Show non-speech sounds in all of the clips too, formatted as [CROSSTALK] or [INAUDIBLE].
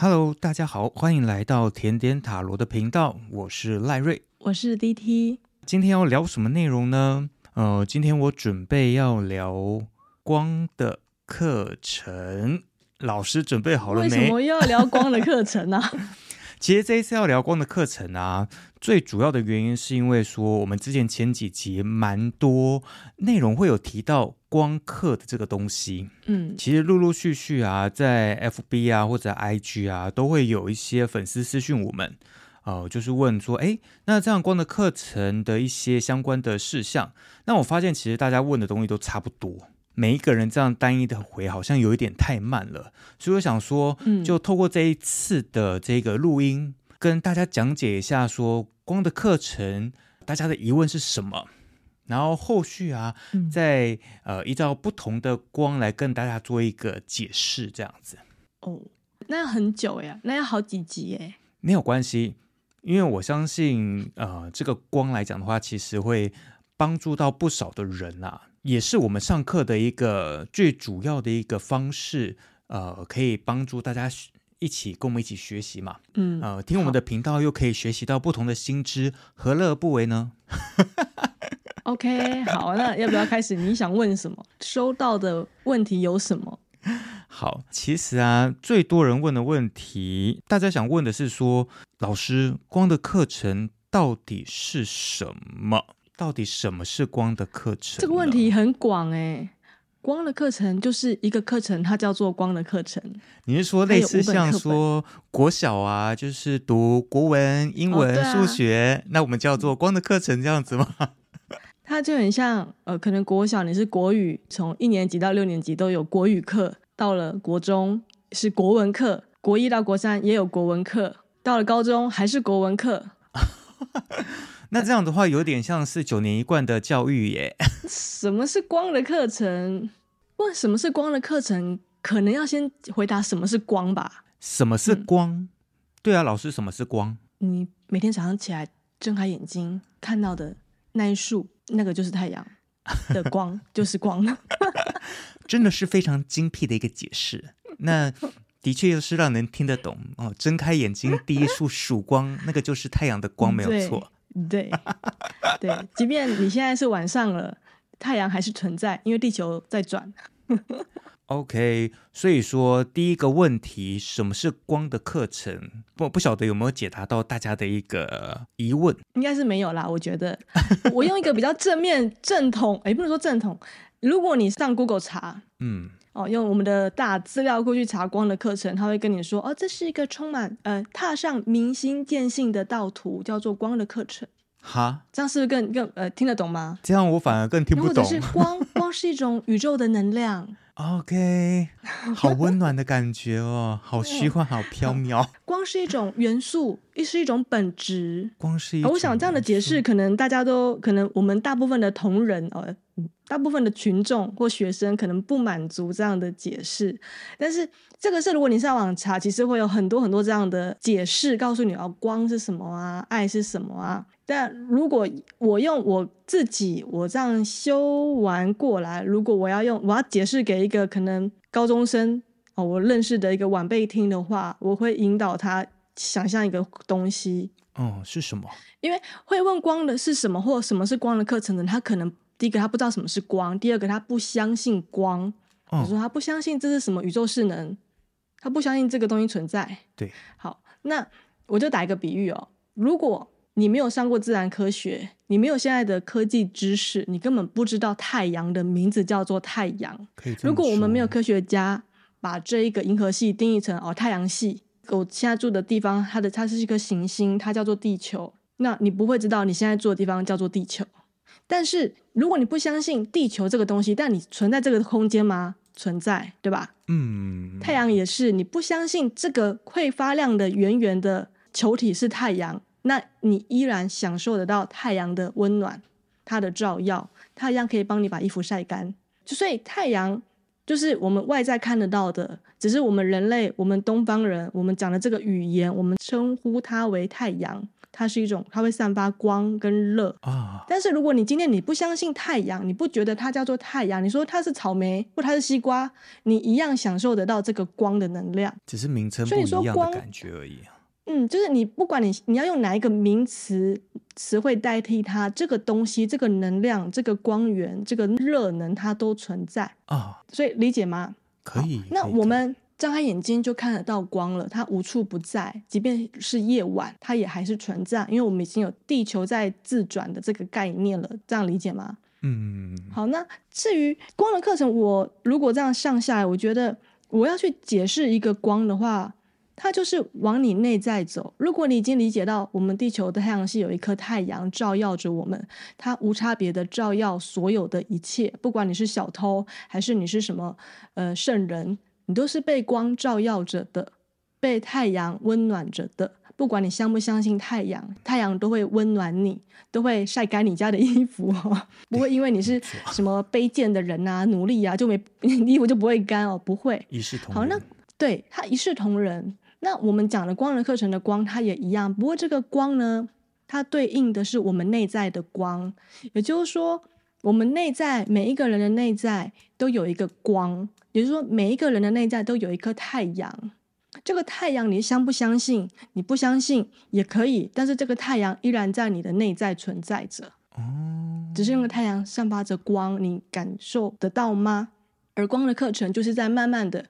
Hello，大家好，欢迎来到甜点塔罗的频道，我是赖瑞，我是 DT。今天要聊什么内容呢？呃，今天我准备要聊光的课程，老师准备好了没？为什么又要聊光的课程呢、啊？[LAUGHS] 其实这一次要聊光的课程啊，最主要的原因是因为说我们之前前几集蛮多内容会有提到光刻的这个东西。嗯，其实陆陆续续啊，在 FB 啊或者 IG 啊，都会有一些粉丝私讯我们，呃，就是问说，哎，那这样光的课程的一些相关的事项，那我发现其实大家问的东西都差不多。每一个人这样单一的回好像有一点太慢了，所以我想说，就透过这一次的这个录音，跟大家讲解一下说光的课程，大家的疑问是什么，然后后续啊，再呃依照不同的光来跟大家做一个解释，这样子。哦，那要很久呀，那要好几集耶。没有关系，因为我相信，呃，这个光来讲的话，其实会帮助到不少的人啊。也是我们上课的一个最主要的一个方式，呃，可以帮助大家一起跟我们一起学习嘛，嗯，呃，听我们的频道又可以学习到不同的新知，何乐不为呢？[LAUGHS] OK，好，那要不要开始？你想问什么？收到的问题有什么？好，其实啊，最多人问的问题，大家想问的是说，老师，光的课程到底是什么？到底什么是光的课程？这个问题很广哎。光的课程就是一个课程，它叫做光的课程。你是说类似像说国小啊，就是读国文、英文、哦啊、数学，那我们叫做光的课程这样子吗？[LAUGHS] 它就很像呃，可能国小你是国语，从一年级到六年级都有国语课，到了国中是国文课，国一到国三也有国文课，到了高中还是国文课。[LAUGHS] 那这样的话，有点像是九年一贯的教育耶。[LAUGHS] 什么是光的课程？问什么是光的课程，可能要先回答什么是光吧。什么是光？嗯、对啊，老师，什么是光？你每天早上起来睁开眼睛看到的那一束，那个就是太阳的光，[LAUGHS] 就是光。真的是非常精辟的一个解释。那的确又是让人听得懂哦。睁开眼睛，第一束曙光，那个就是太阳的光，没有错。对，对，即便你现在是晚上了，太阳还是存在，因为地球在转。OK，所以说第一个问题，什么是光的课程？不不晓得有没有解答到大家的一个疑问？应该是没有啦，我觉得。我用一个比较正面、正统，哎，不能说正统。如果你上 Google 查，嗯。哦，用我们的大资料库去查光的课程，他会跟你说，哦，这是一个充满呃踏上明星见性的道途，叫做光的课程。哈，这样是不是更更呃听得懂吗？这样我反而更听不懂。或者是光，[LAUGHS] 光是一种宇宙的能量。OK，好温暖的感觉哦，好虚幻，好飘渺。[LAUGHS] 光是一种元素，亦是一种本质。光是一种，我想这样的解释，可能大家都可能我们大部分的同仁哦。大部分的群众或学生可能不满足这样的解释，但是这个是如果你上网查，其实会有很多很多这样的解释，告诉你哦，光是什么啊，爱是什么啊。但如果我用我自己我这样修完过来，如果我要用我要解释给一个可能高中生哦，我认识的一个晚辈听的话，我会引导他想象一个东西。哦，是什么？因为会问光的是什么，或什么是光的课程的，他可能。第一个，他不知道什么是光；第二个，他不相信光。比如说，他不相信这是什么宇宙势能，他不相信这个东西存在。对，好，那我就打一个比喻哦。如果你没有上过自然科学，你没有现在的科技知识，你根本不知道太阳的名字叫做太阳。如果我们没有科学家把这一个银河系定义成哦太阳系，我现在住的地方，它的它是一颗行星，它叫做地球，那你不会知道你现在住的地方叫做地球。但是，如果你不相信地球这个东西，但你存在这个空间吗？存在，对吧？嗯。太阳也是，你不相信这个会发亮的圆圆的球体是太阳，那你依然享受得到太阳的温暖，它的照耀，它一样可以帮你把衣服晒干。就所以，太阳就是我们外在看得到的，只是我们人类，我们东方人，我们讲的这个语言，我们称呼它为太阳。它是一种，它会散发光跟热啊。但是如果你今天你不相信太阳，你不觉得它叫做太阳，你说它是草莓或它是西瓜，你一样享受得到这个光的能量，只是名称不一样的感觉而已。嗯，就是你不管你你要用哪一个名词词汇代替它，这个东西、这个能量、这个光源、这个热能，它都存在啊。所以理解吗？可以。那我们张开眼睛就看得到光了，它无处不在，即便是夜晚，它也还是存在，因为我们已经有地球在自转的这个概念了。这样理解吗？嗯。好，那至于光的课程，我如果这样上下来，我觉得我要去解释一个光的话。它就是往你内在走。如果你已经理解到，我们地球的太阳系有一颗太阳照耀着我们，它无差别的照耀所有的一切，不管你是小偷还是你是什么呃圣人，你都是被光照耀着的，被太阳温暖着的。不管你相不相信太阳，太阳都会温暖你，都会晒干你家的衣服哦，[LAUGHS] 不会因为你是什么卑贱的人啊、奴隶啊，就没 [LAUGHS] 衣服就不会干哦，不会。一视同仁。好，那对他一视同仁。那我们讲的光的课程的光，它也一样。不过这个光呢，它对应的是我们内在的光，也就是说，我们内在每一个人的内在都有一个光，也就是说，每一个人的内在都有一颗太阳。这个太阳，你相不相信？你不相信也可以，但是这个太阳依然在你的内在存在着。哦，只是那个太阳散发着光，你感受得到吗？而光的课程就是在慢慢的。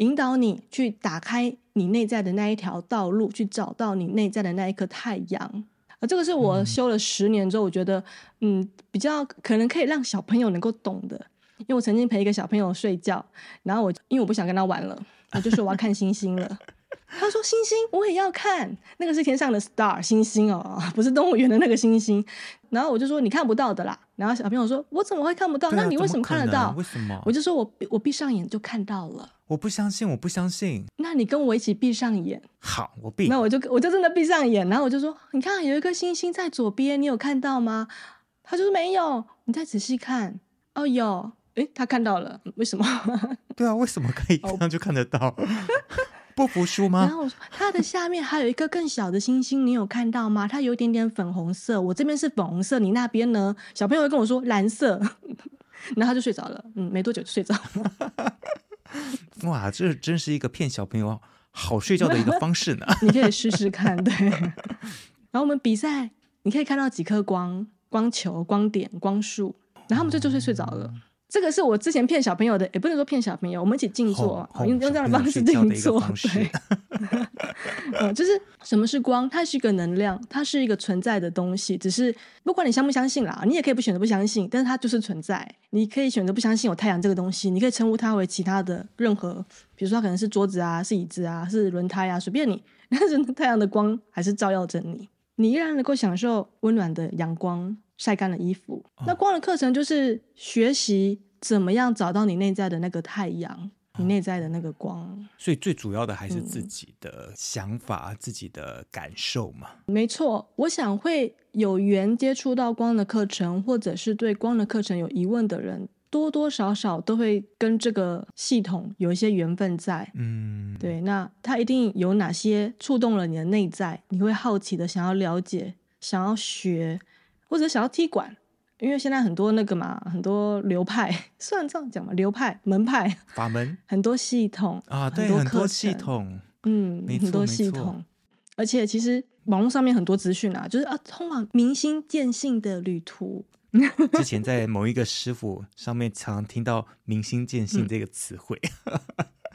引导你去打开你内在的那一条道路，去找到你内在的那一颗太阳。啊这个是我修了十年之后，我觉得嗯，比较可能可以让小朋友能够懂的。因为我曾经陪一个小朋友睡觉，然后我因为我不想跟他玩了，我就说我要看星星了。他说：“星星，我也要看，那个是天上的 star 星星哦，不是动物园的那个星星。”然后我就说：“你看不到的啦。”然后小朋友说：“我怎么会看不到？啊、那你为什么看得到？为什么？”我就说我我闭上眼就看到了。我不相信，我不相信。那你跟我一起闭上眼。好，我闭。那我就我就真的闭上眼，然后我就说：“你看有一颗星星在左边，你有看到吗？”他就说：“没有。”你再仔细看。哦，有。诶，他看到了。为什么？[LAUGHS] 对啊，为什么可以这样就看得到？[LAUGHS] 不服输吗？然后它的下面还有一个更小的星星，你有看到吗？它有一点点粉红色，我这边是粉红色，你那边呢？小朋友会跟我说蓝色，[LAUGHS] 然后他就睡着了。嗯，没多久就睡着了。[LAUGHS] 哇，这真是一个骗小朋友好睡觉的一个方式呢。[LAUGHS] 你可以试试看，对。然后我们比赛，你可以看到几颗光、光球、光点、光束，然后我们就就睡睡着了。这个是我之前骗小朋友的，也不能说骗小朋友，我们一起静坐，用用这样的方式静坐，对，[LAUGHS] 嗯，就是什么是光？它是一个能量，它是一个存在的东西。只是不管你相不相信啦，你也可以不选择不相信，但是它就是存在。你可以选择不相信有太阳这个东西，你可以称呼它为其他的任何，比如说它可能是桌子啊，是椅子啊，是轮胎啊，随便你。[LAUGHS] 但是太阳的光还是照耀着你，你依然能够享受温暖的阳光。晒干了衣服，那光的课程就是学习怎么样找到你内在的那个太阳，你内在的那个光。所以最主要的还是自己的想法、嗯、自己的感受嘛。没错，我想会有缘接触到光的课程，或者是对光的课程有疑问的人，多多少少都会跟这个系统有一些缘分在。嗯，对，那它一定有哪些触动了你的内在，你会好奇的想要了解，想要学。或者想要踢馆，因为现在很多那个嘛，很多流派，[LAUGHS] 算这样讲嘛，流派、门派、法门，[LAUGHS] 很多系统啊，对，很多系统，嗯，很多系统。而且其实网络上面很多资讯啊，就是啊，通往明心见性的旅途。[LAUGHS] 之前在某一个师傅上面常常听到“明心见性”这个词汇，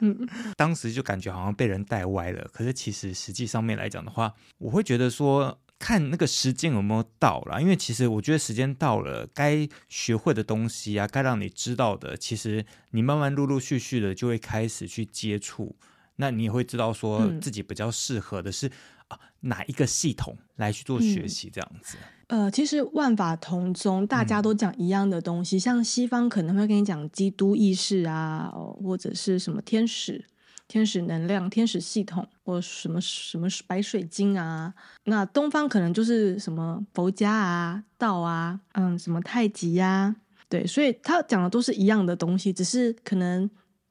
嗯，[LAUGHS] 当时就感觉好像被人带歪了。可是其实实际上面来讲的话，我会觉得说。看那个时间有没有到了，因为其实我觉得时间到了，该学会的东西啊，该让你知道的，其实你慢慢陆陆续续的就会开始去接触，那你也会知道说自己比较适合的是、嗯、啊哪一个系统来去做学习这样子。呃，其实万法同宗，大家都讲一样的东西，嗯、像西方可能会跟你讲基督意识啊，或者是什么天使。天使能量、天使系统，或什么什么白水晶啊，那东方可能就是什么佛家啊、道啊，嗯，什么太极呀、啊，对，所以他讲的都是一样的东西，只是可能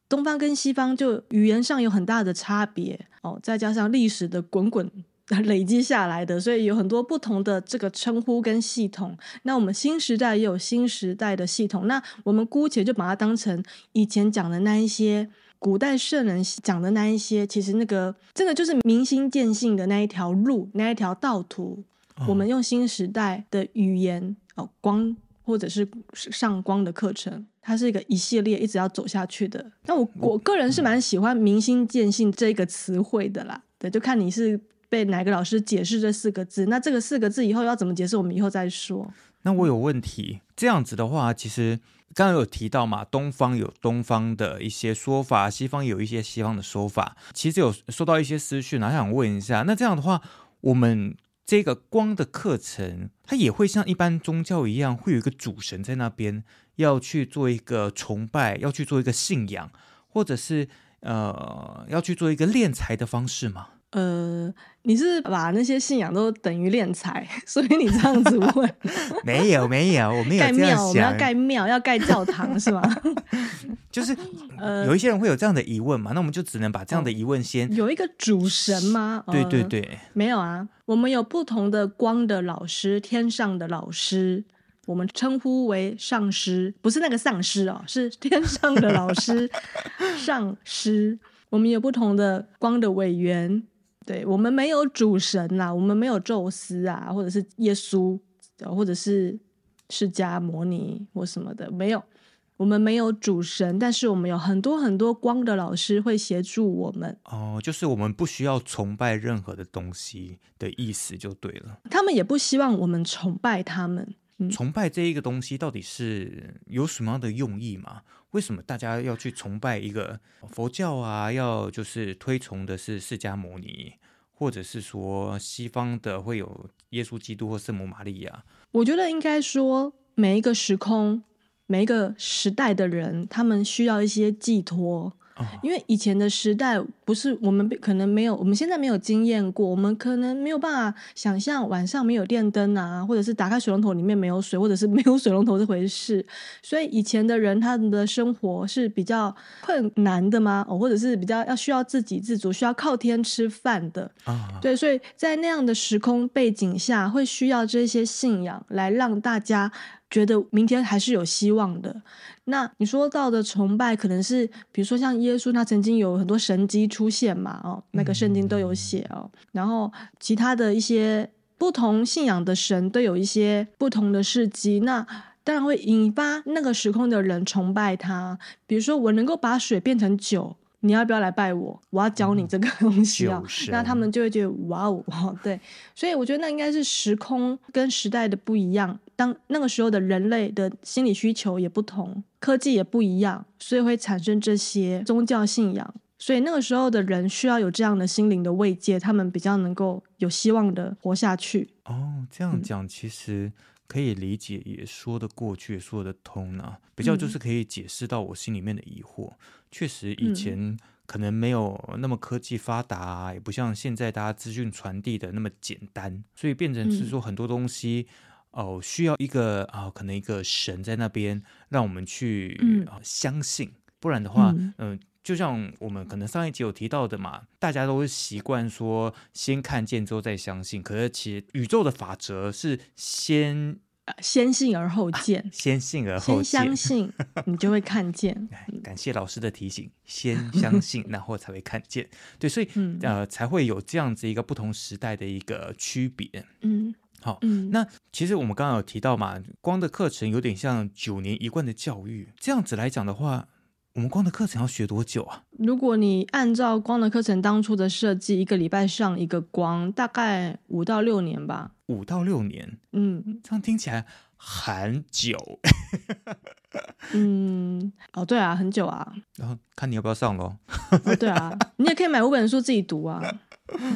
东方跟西方就语言上有很大的差别哦，再加上历史的滚滚 [LAUGHS] 累积下来的，所以有很多不同的这个称呼跟系统。那我们新时代也有新时代的系统。那我们姑且就把它当成以前讲的那一些古代圣人讲的那一些，其实那个真的就是明心见性的那一条路，那一条道途。哦、我们用新时代的语言哦，光或者是上光的课程，它是一个一系列一直要走下去的。那我我个人是蛮喜欢“明心见性”这个词汇的啦。对，就看你是。被哪个老师解释这四个字？那这个四个字以后要怎么解释？我们以后再说。那我有问题。这样子的话，其实刚刚有提到嘛，东方有东方的一些说法，西方有一些西方的说法。其实有收到一些私讯，然后想问一下，那这样的话，我们这个光的课程，它也会像一般宗教一样，会有一个主神在那边，要去做一个崇拜，要去做一个信仰，或者是呃，要去做一个敛财的方式吗？呃，你是把那些信仰都等于敛财，[LAUGHS] 所以你这样子问？[LAUGHS] 没有没有，我没有这样想。盖庙，我们要盖庙，要盖教堂是吗？[LAUGHS] 就是呃，有一些人会有这样的疑问嘛，那我们就只能把这样的疑问先。有一个主神吗？对对对，呃，没有啊，我们有不同的光的老师，天上的老师，我们称呼为上师，不是那个丧尸哦，是天上的老师，上师。我们有不同的光的委员。对，我们没有主神啦，我们没有宙斯啊，或者是耶稣，或者是释迦牟尼或什么的，没有。我们没有主神，但是我们有很多很多光的老师会协助我们。哦，就是我们不需要崇拜任何的东西的意思就对了。他们也不希望我们崇拜他们。嗯，崇拜这一个东西到底是有什么样的用意吗？为什么大家要去崇拜一个佛教啊？要就是推崇的是释迦牟尼，或者是说西方的会有耶稣基督或圣母玛利亚？我觉得应该说每一个时空、每一个时代的人，他们需要一些寄托。因为以前的时代不是我们可能没有，我们现在没有经验过，我们可能没有办法想象晚上没有电灯啊，或者是打开水龙头里面没有水，或者是没有水龙头这回事。[LAUGHS] 所以以前的人他们的生活是比较困难的吗？哦，或者是比较要需要自给自足，需要靠天吃饭的。啊，对，所以在那样的时空背景下，会需要这些信仰来让大家觉得明天还是有希望的。那你说到的崇拜，可能是比如说像耶稣，他曾经有很多神迹出现嘛，哦，那个圣经都有写哦。然后其他的一些不同信仰的神都有一些不同的事迹，那当然会引发那个时空的人崇拜他。比如说，我能够把水变成酒。你要不要来拜我？我要教你这个东西啊！嗯、那他们就会觉得哇哦，[LAUGHS] 对，所以我觉得那应该是时空跟时代的不一样。当那个时候的人类的心理需求也不同，科技也不一样，所以会产生这些宗教信仰。所以那个时候的人需要有这样的心灵的慰藉，他们比较能够有希望的活下去。哦，这样讲其实可以理解，也说得过去，也说得通呢、啊。比较就是可以解释到我心里面的疑惑。嗯确实，以前可能没有那么科技发达，啊，也不像现在大家资讯传递的那么简单，所以变成是说很多东西哦，需要一个啊，哦，可能一个神在那边让我们去，相信，不然的话，嗯，呃，就像我们可能上一集有提到的嘛，大家都会习惯说先看见之后再相信，可是其实宇宙的法则是先。先信而后见，啊、先信而后见，先相信 [LAUGHS] 你就会看见。感谢老师的提醒，先 [LAUGHS] 相信，然后才会看见。对，所以、嗯、呃，才会有这样子一个不同时代的一个区别。嗯，好，嗯，那其实我们刚刚有提到嘛，光的课程有点像九年一贯的教育，这样子来讲的话。我们光的课程要学多久啊？如果你按照光的课程当初的设计，一个礼拜上一个光，大概五到六年吧。五到六年，嗯，这样听起来很久。嗯，哦，对啊，很久啊。然后看你要不要上喽？哦，对啊，[LAUGHS] 你也可以买五本书自己读啊。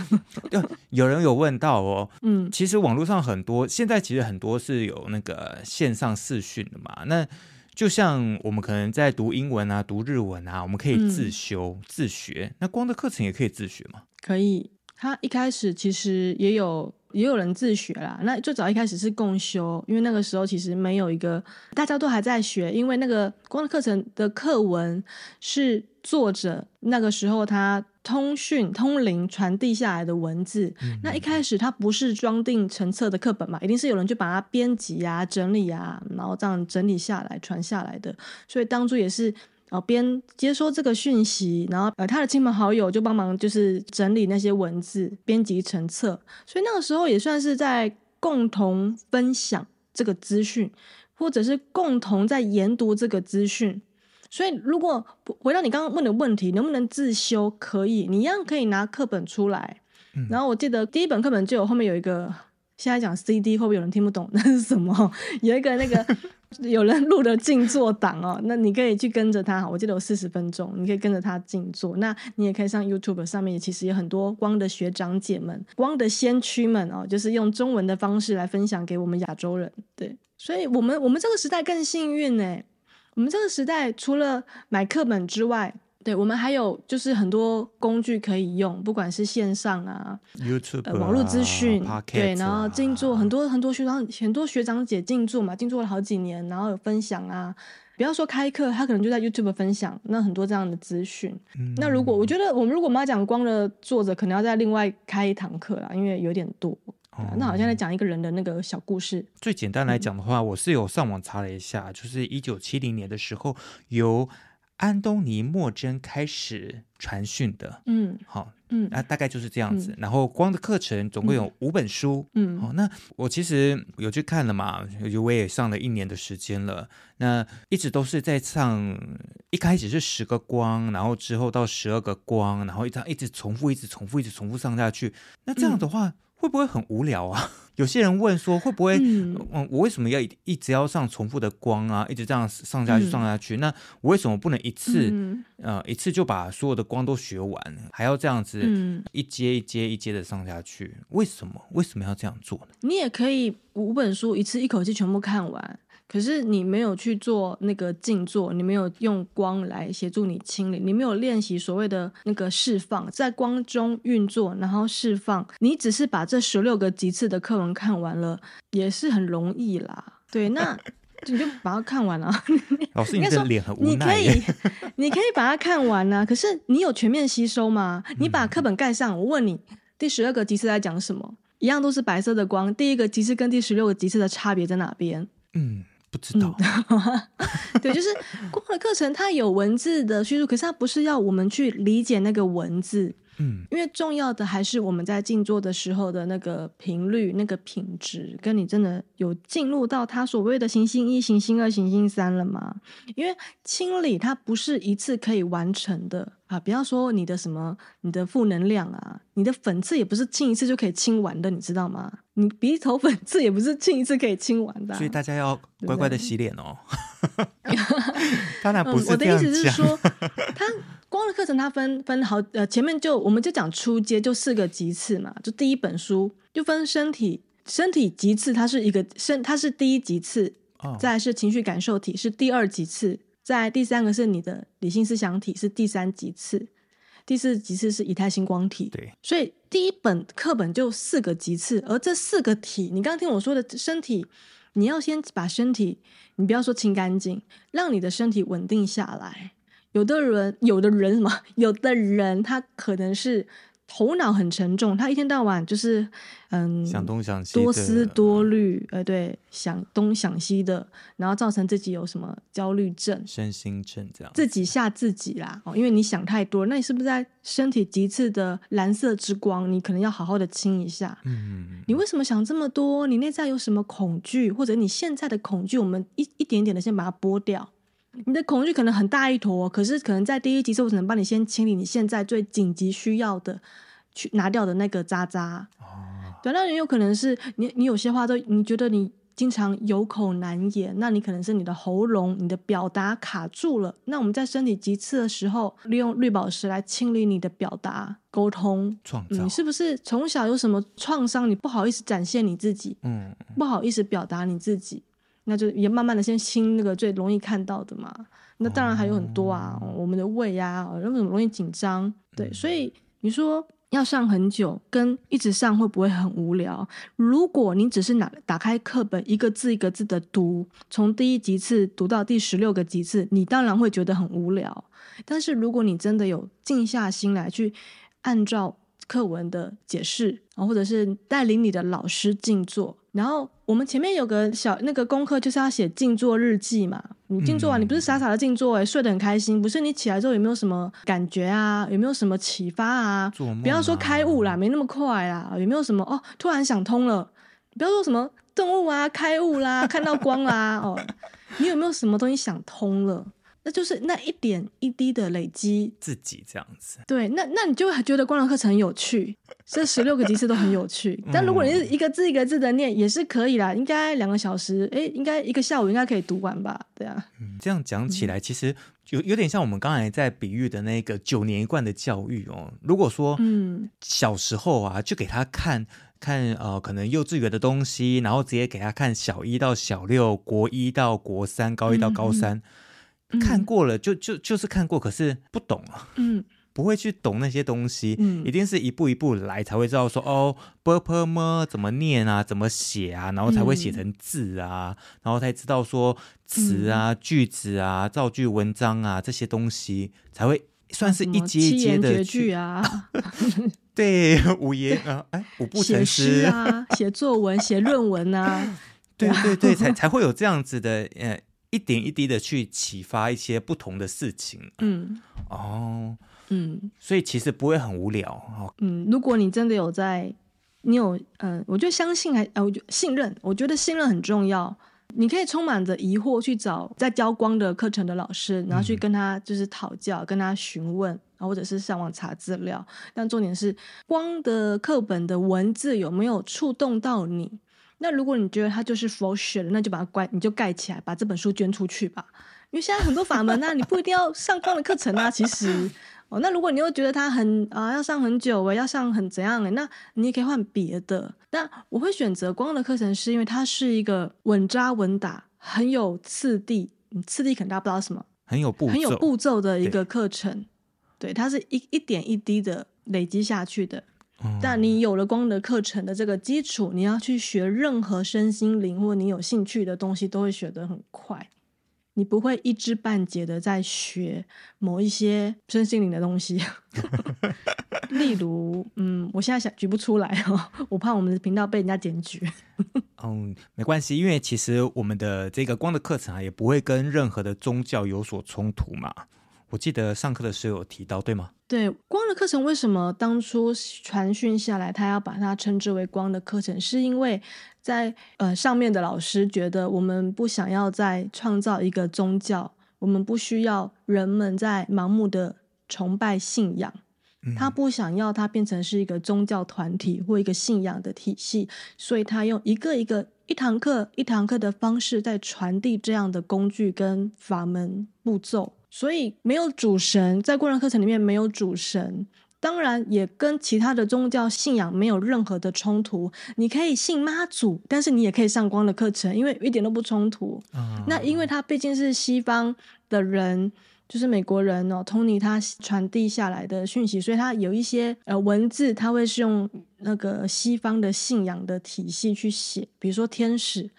[LAUGHS] 有人有问到哦，嗯，其实网络上很多，现在其实很多是有那个线上视讯的嘛，那。就像我们可能在读英文啊、读日文啊，我们可以自修、嗯、自学。那光的课程也可以自学吗？可以。他一开始其实也有也有人自学啦。那最早一开始是共修，因为那个时候其实没有一个大家都还在学，因为那个光的课程的课文是作者那个时候他通讯通灵传递下来的文字。嗯、那一开始他不是装订成册的课本嘛，一定是有人去把它编辑啊、整理啊，然后这样整理下来传下来的。所以当初也是。然后边接收这个讯息，然后呃，他的亲朋好友就帮忙，就是整理那些文字，编辑成册。所以那个时候也算是在共同分享这个资讯，或者是共同在研读这个资讯。所以，如果回到你刚刚问的问题，能不能自修？可以，你一样可以拿课本出来。嗯、然后我记得第一本课本就有后面有一个，现在讲 CD，会不会有人听不懂那是什么？[LAUGHS] 有一个那个。有人录了静坐档哦，[LAUGHS] 那你可以去跟着他。我记得有四十分钟，你可以跟着他静坐。那你也可以上 YouTube 上面，其实有很多光的学长姐们、光的先驱们哦，就是用中文的方式来分享给我们亚洲人。对，所以我们我们这个时代更幸运呢。我们这个时代除了买课本之外，对，我们还有就是很多工具可以用，不管是线上啊，YouTube、呃、网络资讯，对，然后静坐，很多很多学长很多学长姐静坐嘛，静坐了好几年，然后有分享啊。不要说开课，他可能就在 YouTube 分享，那很多这样的资讯。嗯、那如果我觉得我们如果我们要讲光的作者，可能要再另外开一堂课啦，因为有点多。哦、那好像在讲一个人的那个小故事。最简单来讲的话，嗯、我是有上网查了一下，就是一九七零年的时候有。安东尼·莫真开始传讯的，嗯，好，嗯，那大概就是这样子。嗯、然后光的课程总共有五本书，嗯，好，那我其实有去看了嘛，我也上了一年的时间了。那一直都是在上，一开始是十个光，然后之后到十二个光，然后一直一直重复，一直重复，一直重复上下去。那这样的话。嗯会不会很无聊啊？[LAUGHS] 有些人问说，会不会嗯，我为什么要一直要上重复的光啊？一直这样上下去上下去？嗯、那我为什么不能一次、嗯、呃一次就把所有的光都学完？还要这样子一阶一阶一阶的上下去？为什么？为什么要这样做呢？你也可以五本书一次一口气全部看完。可是你没有去做那个静坐，你没有用光来协助你清理，你没有练习所谓的那个释放，在光中运作，然后释放。你只是把这十六个级次的课文看完了，也是很容易啦。对，那 [LAUGHS] 你就把它看完了。老师，你的脸很无奈。你可以，你可以把它看完啊。可是你有全面吸收吗？你把课本盖上，我问你，第十二个级次在讲什么？一样都是白色的光。第一个级次跟第十六个级次的差别在哪边？嗯。不知道，[LAUGHS] 对，就是光的课程，它有文字的叙述，可是它不是要我们去理解那个文字，嗯，因为重要的还是我们在静坐的时候的那个频率、那个品质，跟你真的有进入到他所谓的行星一、行星二、行星三了吗？因为清理它不是一次可以完成的。啊，不要说你的什么，你的负能量啊，你的粉刺也不是清一次就可以清完的，你知道吗？你鼻头粉刺也不是清一次可以清完的，啊，所以大家要乖乖的洗脸哦。[LAUGHS] 当然不是，嗯，我的意思是说，它光的课程它分分好，呃，前面就我们就讲初阶就四个级次嘛，就第一本书就分身体身体级次，它是一个身，它是第一级次，哦，再来是情绪感受体是第二级次。在第三个是你的理性思想体，是第三级次，第四级次是以太星光体。对，所以第一本课本就四个级次，而这四个体，你刚刚听我说的身体，你要先把身体，你不要说清干净，让你的身体稳定下来。有的人，有的人什么？[LAUGHS] 有的人他可能是。头脑很沉重，他一天到晚就是嗯，想东想西，多思多虑，呃，对，想东想西的，然后造成自己有什么焦虑症、身心症这样，自己吓自己啦。哦，因为你想太多，那你是不是在身体极致的蓝色之光？你可能要好好的清一下。嗯，你为什么想这么多？你内在有什么恐惧，或者你现在的恐惧，我们一一点点的先把它剥掉。你的恐惧可能很大一坨，可是可能在第一集是，我只能帮你先清理你现在最紧急需要的，去拿掉的那个渣渣。哦，对，那也有可能是你，你有些话都你觉得你经常有口难言，那你可能是你的喉咙、你的表达卡住了。那我们在身体急刺的时候，利用绿宝石来清理你的表达、沟通。创造。你是不是从小有什么创伤？你不好意思展现你自己，嗯，不好意思表达你自己。那就也慢慢的先清那个最容易看到的嘛。那当然还有很多啊，哦、我们的胃啊，为什么容易紧张？对，嗯、所以你说要上很久，跟一直上会不会很无聊？如果你只是拿打开课本，一个字一个字的读，从第一级次读到第十六个级次，你当然会觉得很无聊。但是如果你真的有静下心来去按照课文的解释，或者是带领你的老师静坐，然后我们前面有个小那个功课，就是要写静坐日记嘛。你静坐完，你不是傻傻的静坐，哎，睡得很开心，不是？你起来之后有没有什么感觉啊？有没有什么启发啊？不要说开悟啦，没那么快啦。有没有什么哦？突然想通了？不要说什么顿悟啊，开悟啦，看到光啦，哦，你有没有什么东西想通了？那就是那一点一滴的累积，自己这样子。对，那那你就还觉得光的课程很有趣，[LAUGHS] 这十六个级次都很有趣。但如果你是一个字一个字的念，也是可以啦。应该两个小时，哎，应该一个下午应该可以读完吧？对啊。嗯，这样讲起来，其实有有点像我们刚才在比喻的那个九年一贯的教育哦。如果说，嗯，小时候啊，就给他看看呃，可能幼稚园的东西，然后直接给他看小一到小六，国一到国三，高一到高三。嗯看过了就就就是看过，可是不懂啊，嗯，[LAUGHS] 不会去懂那些东西，嗯，一定是一步一步来才会知道说哦，purple 么怎么念啊，怎么写啊，然后才会写成字啊，嗯、然后才知道说词啊、句子啊、造句文章啊这些东西才会算是一阶一阶的绝句啊，[LAUGHS] 对，五言啊，哎，五步成诗啊，写作文、写论文啊，[LAUGHS] 对对对，才才会有这样子的，呃。一点一滴的去启发一些不同的事情，嗯，哦，嗯，所以其实不会很无聊，哦，嗯，如果你真的有在，你有，嗯、呃，我就相信还，呃，我就信任，我觉得信任很重要。你可以充满着疑惑去找在教光的课程的老师，然后去跟他就是讨教，嗯、跟他询问，或者是上网查资料。但重点是，光的课本的文字有没有触动到你？那如果你觉得它就是 for shit，那就把它关，你就盖起来，把这本书捐出去吧。因为现在很多法门啊，你不一定要上光的课程啊。其实，哦，那如果你又觉得它很啊，要上很久诶，要上很怎样诶，那你也可以换别的。那我会选择光的课程，是因为它是一个稳扎稳打、很有次第，次第可能大家不知道什么，很有步很有步骤的一个课程。对，对，它是一一点一滴的累积下去的。但你有了光的课程的这个基础，你要去学任何身心灵或你有兴趣的东西，都会学得很快。你不会一知半解的在学某一些身心灵的东西。[LAUGHS] 例如，嗯，我现在想举不出来哦，我怕我们的频道被人家检举。[LAUGHS] 嗯，没关系，因为其实我们的这个光的课程啊，也不会跟任何的宗教有所冲突嘛。我记得上课的时候有提到，对吗？对，光的课程为什么当初传讯下来，他要把它称之为光的课程？是因为在呃上面的老师觉得，我们不想要再创造一个宗教，我们不需要人们在盲目的崇拜信仰，他不想要它变成是一个宗教团体或一个信仰的体系，所以他用一个一个一堂课一堂课的方式在传递这样的工具跟法门步骤。所以没有主神，在光的课程里面没有主神，当然也跟其他的宗教信仰没有任何的冲突。你可以信妈祖，但是你也可以上光的课程，因为一点都不冲突。嗯、那因为他毕竟是西方的人，就是美国人哦，Tony 他传递下来的讯息，所以他有一些呃文字，他会是用那个西方的信仰的体系去写，比如说天使，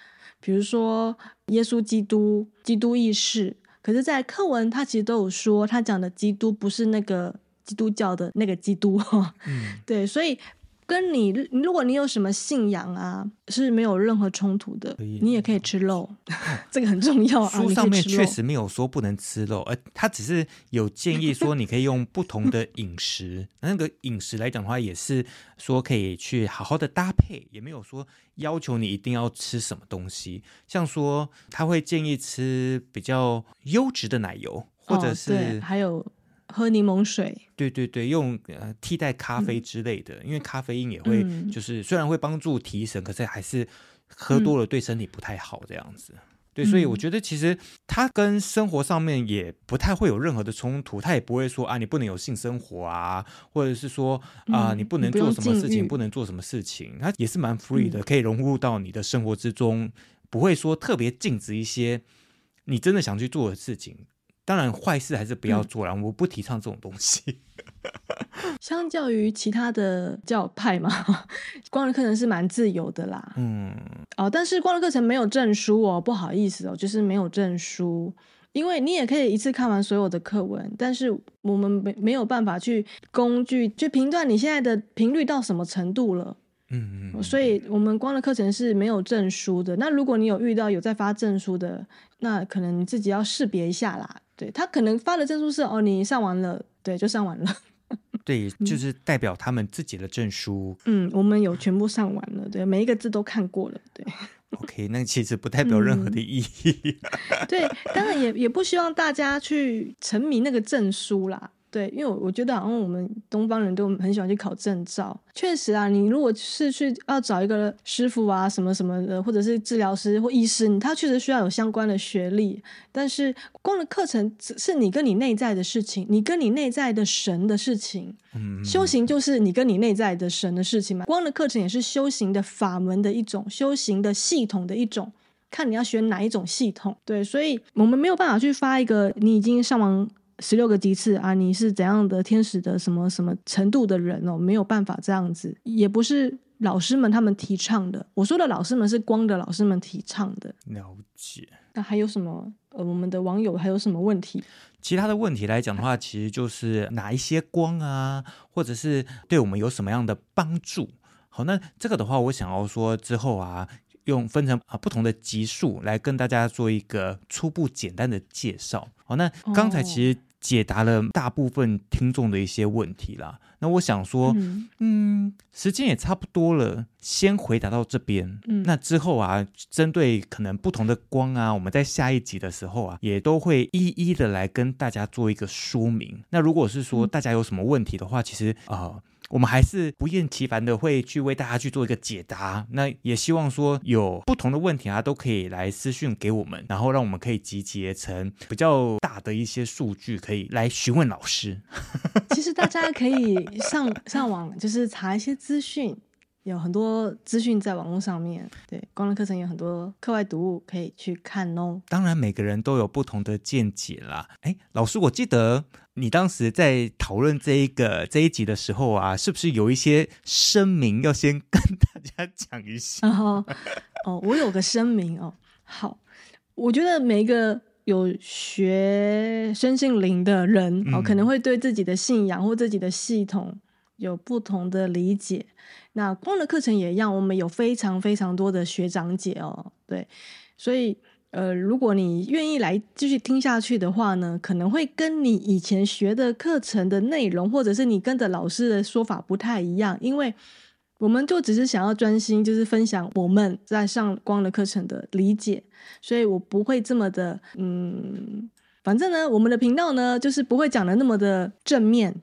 比如说耶稣基督、基督意识。可是，在课文他其实都有说，他讲的基督不是那个基督教的那个基督哈。[LAUGHS] 嗯，对，所以跟你，如果你有什么信仰啊，是没有任何冲突的。你也可以吃肉，[LAUGHS] 这个很重要啊。书上面确实没有说不能吃肉，而他只是有建议说你可以用不同的饮食。那个饮食来讲的话，也是说可以去好好的搭配，也没有说。要求你一定要吃什么东西，像说他会建议吃比较优质的奶油，或者是、哦、还有喝柠檬水，对对对，用呃替代咖啡之类的，嗯、因为咖啡因也会就是、嗯、虽然会帮助提神，可是还是喝多了对身体不太好这样子。对，所以我觉得其实它跟生活上面也不太会有任何的冲突，它也不会说啊，你不能有性生活啊，或者是说啊，你不能做什么事情，不，不能做什么事情，它也是蛮 free 的，可以融入到你的生活之中，不会说特别禁止一些你真的想去做的事情。当然，坏事还是不要做了，我不提倡这种东西。[LAUGHS] 相较于其他的教派嘛，[LAUGHS] 光的课程是蛮自由的啦。嗯，哦，但是光的课程没有证书哦，不好意思哦，就是没有证书。因为你也可以一次看完所有的课文，但是我们没没有办法去工具去评断你现在的频率到什么程度了。嗯嗯，所以我们光的课程是没有证书的。那如果你有遇到有在发证书的，那可能你自己要识别一下啦。对，他可能发的证书是哦，你上完了，对，就上完了。[LAUGHS] 对，就是代表他们自己的证书。嗯，我们有全部上完了，对，每一个字都看过了，对。[LAUGHS] OK，那其实不代表任何的意义。嗯、[LAUGHS] 对，当然也也不希望大家去沉迷那个证书啦。对，因为我觉得好像我们东方人都很喜欢去考证照。确实啊，你如果是去要找一个师傅啊，什么什么的，或者是治疗师或医师，他确实需要有相关的学历。但是光的课程是你跟你内在的事情，你跟你内在的神的事情。嗯，修行就是你跟你内在的神的事情嘛。光的课程也是修行的法门的一种，修行的系统的一种，看你要学哪一种系统。对，所以我们没有办法去发一个你已经上完。十六个级次啊，你是怎样的天使的什么什么程度的人哦？没有办法这样子，也不是老师们他们提倡的。我说的老师们是光的老师们提倡的。了解。那还有什么？呃，我们的网友还有什么问题？其他的问题来讲的话，其实就是哪一些光啊，或者是对我们有什么样的帮助？好，那这个的话，我想要说之后啊。用分成啊不同的级数来跟大家做一个初步简单的介绍。好，那刚才其实解答了大部分听众的一些问题啦。那我想说，嗯，嗯，时间也差不多了，先回答到这边。嗯，那之后啊，针对可能不同的光啊，我们在下一集的时候啊，也都会一一的来跟大家做一个说明。那如果是说大家有什么问题的话，其实啊。呃我们还是不厌其烦的会去为大家去做一个解答。那也希望说有不同的问题啊，都可以来私讯给我们，然后让我们可以集结成比较大的一些数据，可以来询问老师。[LAUGHS] 其实大家可以上上网，就是查一些资讯。有很多资讯在网络上面，对，光的课程有很多课外读物可以去看哦。当然，每个人都有不同的见解啦。哎，老师，我记得你当时在讨论这一个这一集的时候啊，是不是有一些声明要先跟大家讲一下？[LAUGHS] 哦，哦，我有个声明哦。好，我觉得每一个有学身心灵的人哦，可能会对自己的信仰或自己的系统有不同的理解。那光的课程也一样，我们有非常非常多的学长姐哦，对，所以呃，如果你愿意来继续听下去的话呢，可能会跟你以前学的课程的内容，或者是你跟着老师的说法不太一样，因为我们就只是想要专心，就是分享我们在上光的课程的理解，所以我不会这么的，嗯，反正呢，我们的频道呢，就是不会讲的那么的正面。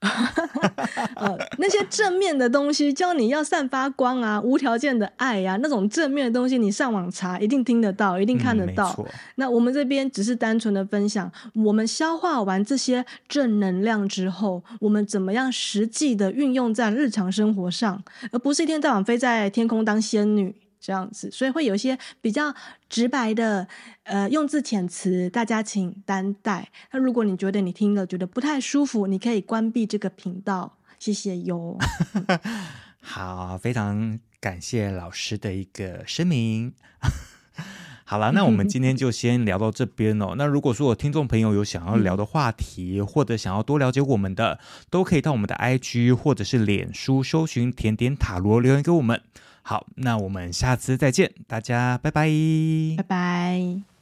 [LAUGHS] 呃，那些正面的东西，教你要散发光啊，无条件的爱呀、啊，那种正面的东西，你上网查一定听得到，一定看得到。嗯、那我们这边只是单纯的分享，我们消化完这些正能量之后，我们怎么样实际的运用在日常生活上，而不是一天到晚飞在天空当仙女。这样子，所以会有一些比较直白的，呃，用字遣词，大家请担待。那如果你觉得你听了觉得不太舒服，你可以关闭这个频道，谢谢哟。[LAUGHS] 好，非常感谢老师的一个声明。[LAUGHS] 好了，那我们今天就先聊到这边哦。那如果说有听众朋友有想要聊的话题，或者想要多了解我们的，都可以到我们的 IG 或者是脸书搜寻甜点塔罗留言给我们。好，那我们下次再见，大家拜拜，拜拜。